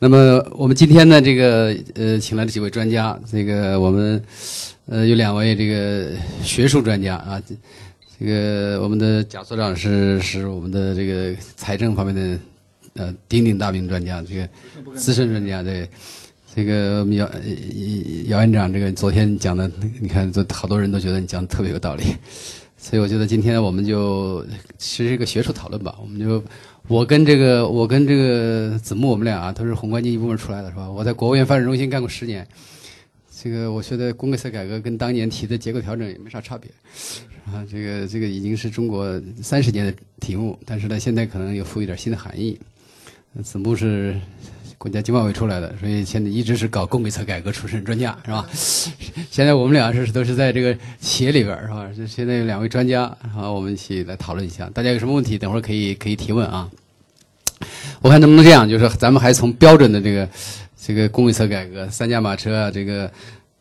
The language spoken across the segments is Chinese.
那么我们今天呢，这个呃，请来了几位专家，这个我们呃有两位这个学术专家啊，这个我们的贾所长是是我们的这个财政方面的呃鼎鼎大名专家，这个资深专家对。这个姚姚院长，这个昨天讲的，你看，这好多人都觉得你讲的特别有道理，所以我觉得今天我们就其实一个学术讨论吧，我们就。我跟这个，我跟这个子木，我们俩啊都是宏观经济部门出来的，是吧？我在国务院发展中心干过十年，这个我觉得公共色改革跟当年提的结构调整也没啥差别，啊，这个这个已经是中国三十年的题目，但是呢，现在可能有赋予点新的含义。子木是国家经贸委出来的，所以现在一直是搞供给侧改革出身专家，是吧？现在我们俩是都是在这个企业里边，是吧？这现在有两位专家，好，我们一起来讨论一下，大家有什么问题，等会儿可以可以提问啊。我看能不能这样，就是咱们还从标准的这个这个供给侧改革，三驾马车啊，这个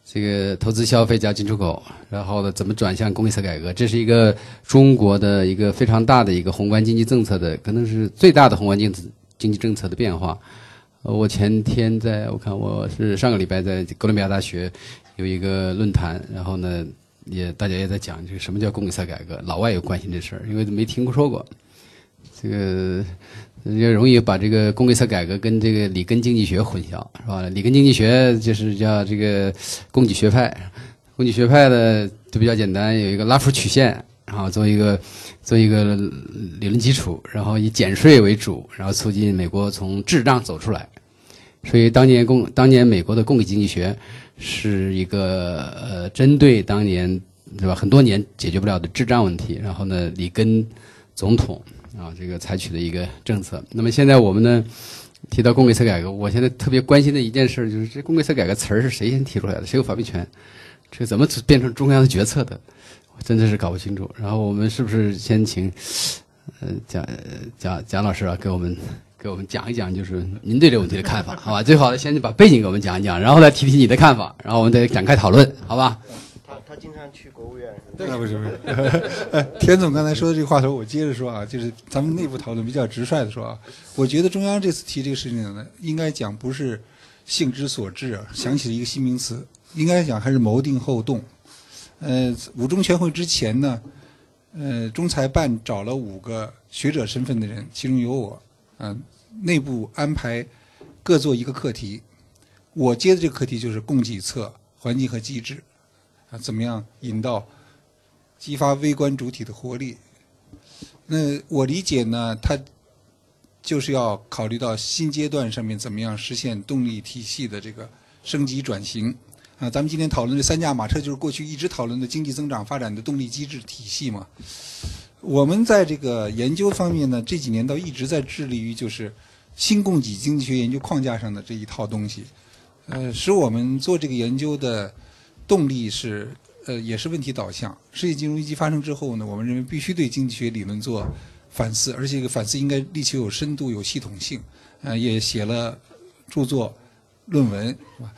这个投资消费加进出口，然后呢，怎么转向供给侧改革？这是一个中国的一个非常大的一个宏观经济政策的，可能是最大的宏观经济经济政策的变化。我前天在我看我是上个礼拜在哥伦比亚大学有一个论坛，然后呢，也大家也在讲这个什么叫供给侧改革，老外也关心这事儿，因为没听说过这个。也容易把这个供给侧改革跟这个里根经济学混淆，是吧？里根经济学就是叫这个供给学派，供给学派的就比较简单，有一个拉弗曲线，然后做一个做一个理论基础，然后以减税为主，然后促进美国从滞胀走出来。所以当年供当年美国的供给经济学是一个呃针对当年对吧很多年解决不了的滞胀问题，然后呢里根总统。啊，这个采取的一个政策。那么现在我们呢，提到供给侧改革，我现在特别关心的一件事就是，这供给侧改革词儿是谁先提出来的？谁有发明权？这怎么变成中央的决策的？我真的是搞不清楚。然后我们是不是先请呃蒋蒋蒋老师啊，给我们给我们讲一讲，就是您对这个问题的看法，好吧？最好的先把背景给我们讲一讲，然后再提提你的看法，然后我们再展开讨论，好吧？他他经常去国务院，那不是不是。田总刚才说的这个话头，我接着说啊，就是咱们内部讨论比较直率的说啊，我觉得中央这次提这个事情呢，应该讲不是性之所至，想起了一个新名词，应该讲还是谋定后动。呃，五中全会之前呢，呃，中财办找了五个学者身份的人，其中有我，嗯，内部安排各做一个课题，我接的这个课题就是供给侧环境和机制。啊，怎么样引导、激发微观主体的活力？那我理解呢，它就是要考虑到新阶段上面怎么样实现动力体系的这个升级转型。啊，咱们今天讨论的三驾马车，就是过去一直讨论的经济增长发展的动力机制体系嘛。我们在这个研究方面呢，这几年倒一直在致力于就是新供给经济学研究框架上的这一套东西，呃，使我们做这个研究的。动力是呃也是问题导向。世界金融危机发生之后呢，我们认为必须对经济学理论做反思，而且这个反思应该力求有深度、有系统性。呃，也写了著作、论文，是吧？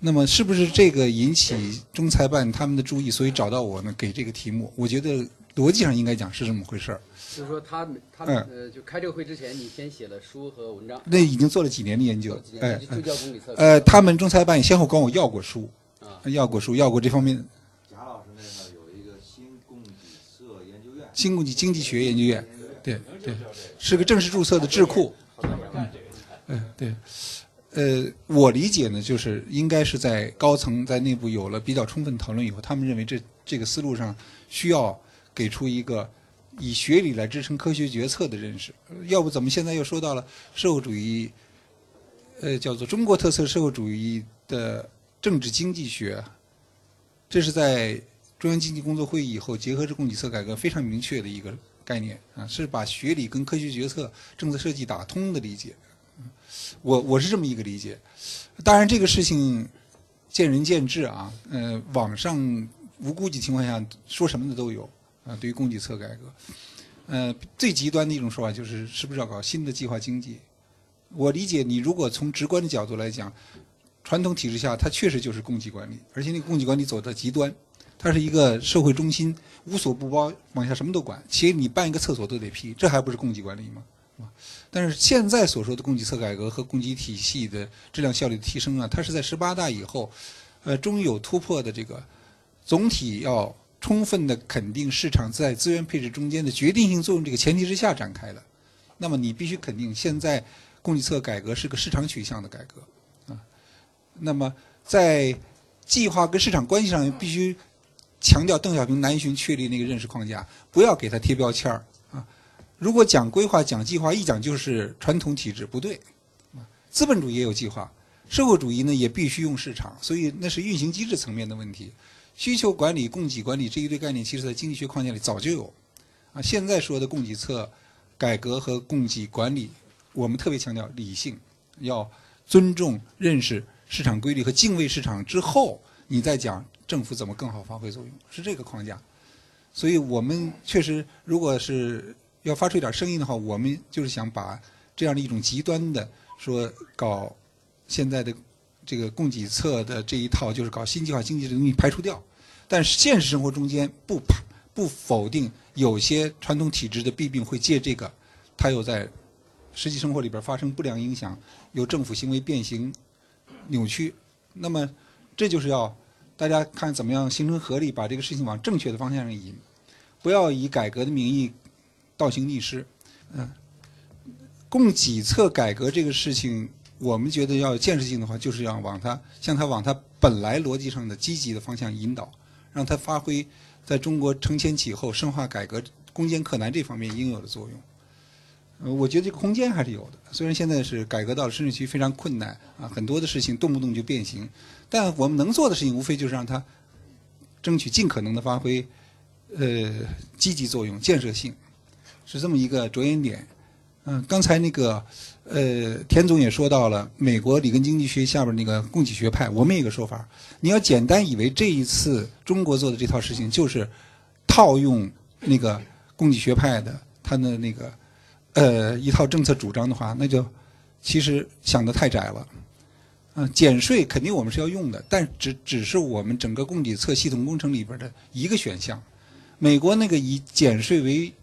那么是不是这个引起中财办他们的注意，所以找到我呢？给这个题目，我觉得逻辑上应该讲是这么回事儿。就是说，他他们呃，就开这个会之前，你先写了书和文章。那已经做了几年的研究，哎，就叫公理策。呃，他们仲裁办先后管我要过书。要过书，要过这方面。贾老师那儿有一个新供给社研究院，新供给经济学研究院，对对，是个正式注册的智库。嗯，对，呃，我理解呢，就是应该是在高层在内部有了比较充分讨论以后，他们认为这这个思路上需要给出一个以学理来支撑科学决策的认识。要不怎么现在又说到了社会主义，呃，叫做中国特色社会主义的。政治经济学，这是在中央经济工作会议以后结合着供给侧改革非常明确的一个概念啊，是把学理跟科学决策、政策设计打通的理解。我我是这么一个理解。当然，这个事情见仁见智啊。呃，网上无估计情况下说什么的都有啊。对于供给侧改革，呃，最极端的一种说法就是是不是要搞新的计划经济？我理解，你如果从直观的角度来讲。传统体制下，它确实就是供给管理，而且那个供给管理走到极端，它是一个社会中心，无所不包，往下什么都管。其实你办一个厕所都得批，这还不是供给管理吗？但是现在所说的供给侧改革和供给体系的质量效率的提升啊，它是在十八大以后，呃，终于有突破的这个总体要充分的肯定市场在资源配置中间的决定性作用这个前提之下展开的。那么你必须肯定，现在供给侧改革是个市场取向的改革啊。那么在计划跟市场关系上必须强调邓小平南巡确立那个认识框架，不要给它贴标签儿啊。如果讲规划、讲计划，一讲就是传统体制，不对。啊，资本主义也有计划，社会主义呢也必须用市场，所以那是运行机制层面的问题。需求管理、供给管理这一堆概念，其实在经济学框架里早就有。啊，现在说的供给侧改革和供给管理，我们特别强调理性，要尊重、认识市场规律和敬畏市场之后，你再讲政府怎么更好发挥作用，是这个框架。所以我们确实，如果是要发出一点声音的话，我们就是想把这样的一种极端的说搞现在的这个供给侧的这一套，就是搞新计划经济的东西排除掉。但是现实生活中间不不否定有些传统体制的弊病会借这个，它又在实际生活里边发生不良影响，有政府行为变形、扭曲。那么这就是要大家看怎么样形成合力，把这个事情往正确的方向上引，不要以改革的名义倒行逆施。嗯，供给侧改革这个事情，我们觉得要有建设性的话，就是要往它向它往它本来逻辑上的积极的方向引导，让它发挥在中国承前启后、深化改革、攻坚克难这方面应有的作用。呃，我觉得这个空间还是有的。虽然现在是改革到了深水区非常困难啊，很多的事情动不动就变形，但我们能做的事情无非就是让它争取尽可能的发挥呃积极作用、建设性，是这么一个着眼点。嗯，刚才那个呃田总也说到了美国里根经济学下边那个供给学派，我们有个说法，你要简单以为这一次中国做的这套事情就是套用那个供给学派的他的那个。呃，一套政策主张的话，那就其实想的太窄了。嗯，减税肯定我们是要用的，但只只是我们整个供给侧系统工程里边的一个选项。美国那个以减税为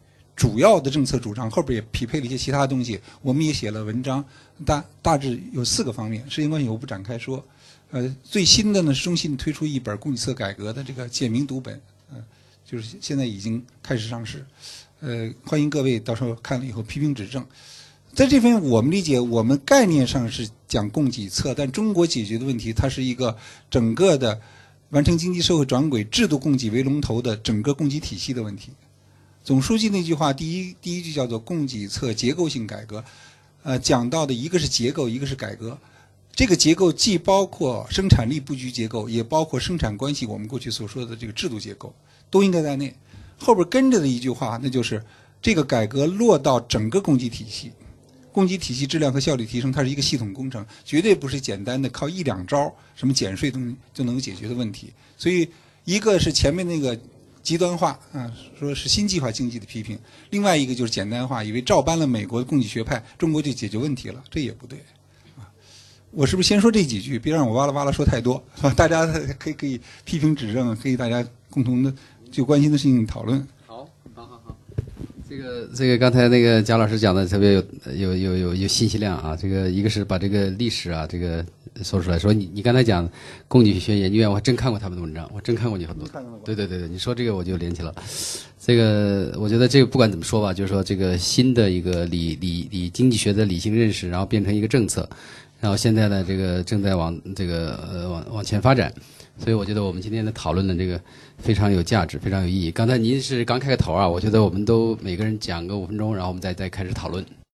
主要的政策主张，后边也匹配了一些其他东西，我们也写了文章，大大致有四个方面。时间关系，我不展开说。呃，最新的呢，是中信推出一本供给侧改革的这个简明读本，嗯，就是现在已经开始上市。呃，欢迎各位到时候看了以后批评指正。在这方面，我们理解，我们概念上是讲供给侧，但中国解决的问题，它是一个整个的完成经济社会转轨、制度供给为龙头的整个供给体系的问题。总书记那句话，第一第一句叫做供给侧结构性改革，呃，讲到的一个是结构，一个是改革。这个结构既包括生产力布局结构，也包括生产关系，我们过去所说的这个制度结构，都应该在内。后边跟着的一句话，那就是这个改革落到整个供给体系，供给体系质量和效率提升，它是一个系统工程，绝对不是简单的靠一两招什么减税东西就能解决的问题。所以，一个是前面那个极端化啊，说是新计划经济的批评；另外一个就是简单化，以为照搬了美国的供给学派，中国就解决问题了，这也不对。啊，我是不是先说这几句，别让我哇啦哇啦说太多，是吧？大家可以可以批评指正，可以大家共同的。就关心的事情讨论。好，好，好，好。这个，这个刚才那个贾老师讲的特别有有有有有信息量啊。这个一个是把这个历史啊，这个说出来。说你你刚才讲供给学研究院，我还真看过他们的文章，我真看过你很多。对对对对，你说这个我就联起了。这个我觉得这个不管怎么说吧，就是说这个新的一个理理理经济学的理性认识，然后变成一个政策，然后现在呢这个正在往这个呃往往前发展。所以我觉得我们今天的讨论的这个非常有价值，非常有意义。刚才您是刚开个头啊，我觉得我们都每个人讲个五分钟，然后我们再再开始讨论。